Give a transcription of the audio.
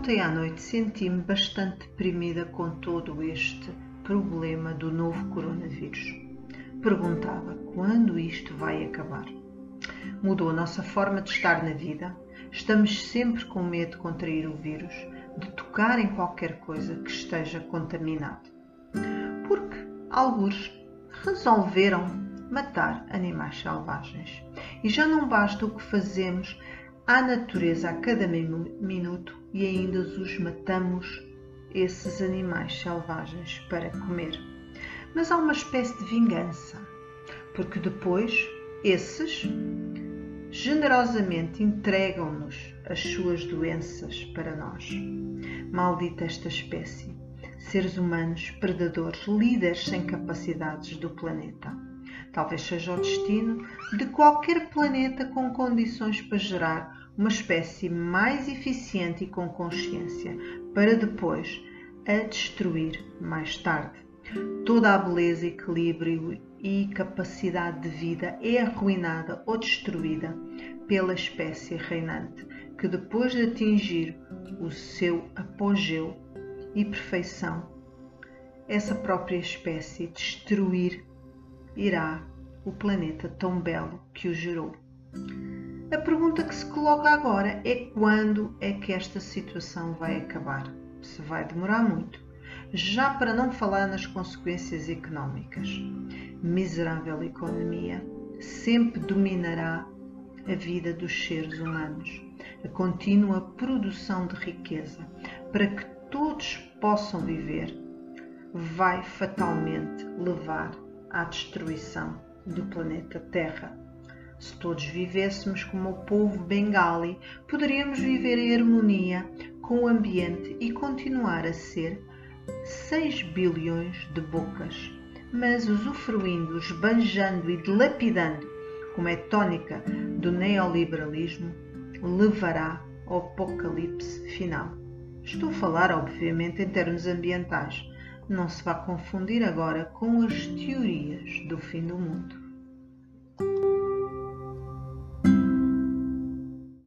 Ontem à noite senti-me bastante deprimida com todo este problema do novo coronavírus. Perguntava quando isto vai acabar. Mudou a nossa forma de estar na vida. Estamos sempre com medo de contrair o vírus, de tocar em qualquer coisa que esteja contaminado. Porque alguns resolveram matar animais selvagens. E já não basta o que fazemos à natureza a cada minuto e ainda os matamos, esses animais selvagens, para comer. Mas há uma espécie de vingança, porque depois esses generosamente entregam-nos as suas doenças para nós. Maldita esta espécie, seres humanos, predadores, líderes sem capacidades do planeta. Talvez seja o destino de qualquer planeta com condições para gerar uma espécie mais eficiente e com consciência, para depois a destruir mais tarde. Toda a beleza, equilíbrio e capacidade de vida é arruinada ou destruída pela espécie reinante, que depois de atingir o seu apogeu e perfeição, essa própria espécie destruir irá o planeta tão belo que o gerou. A pergunta que se coloca agora é quando é que esta situação vai acabar? Se vai demorar muito. Já para não falar nas consequências económicas. Miserável economia sempre dominará a vida dos seres humanos. A contínua produção de riqueza para que todos possam viver vai fatalmente levar à destruição do planeta Terra. Se todos vivêssemos como o povo bengali, poderíamos viver em harmonia com o ambiente e continuar a ser 6 bilhões de bocas, mas usufruindo, esbanjando e dilapidando, como é tónica do neoliberalismo, levará ao apocalipse final. Estou a falar, obviamente, em termos ambientais. Não se vá confundir agora com as teorias do fim do mundo.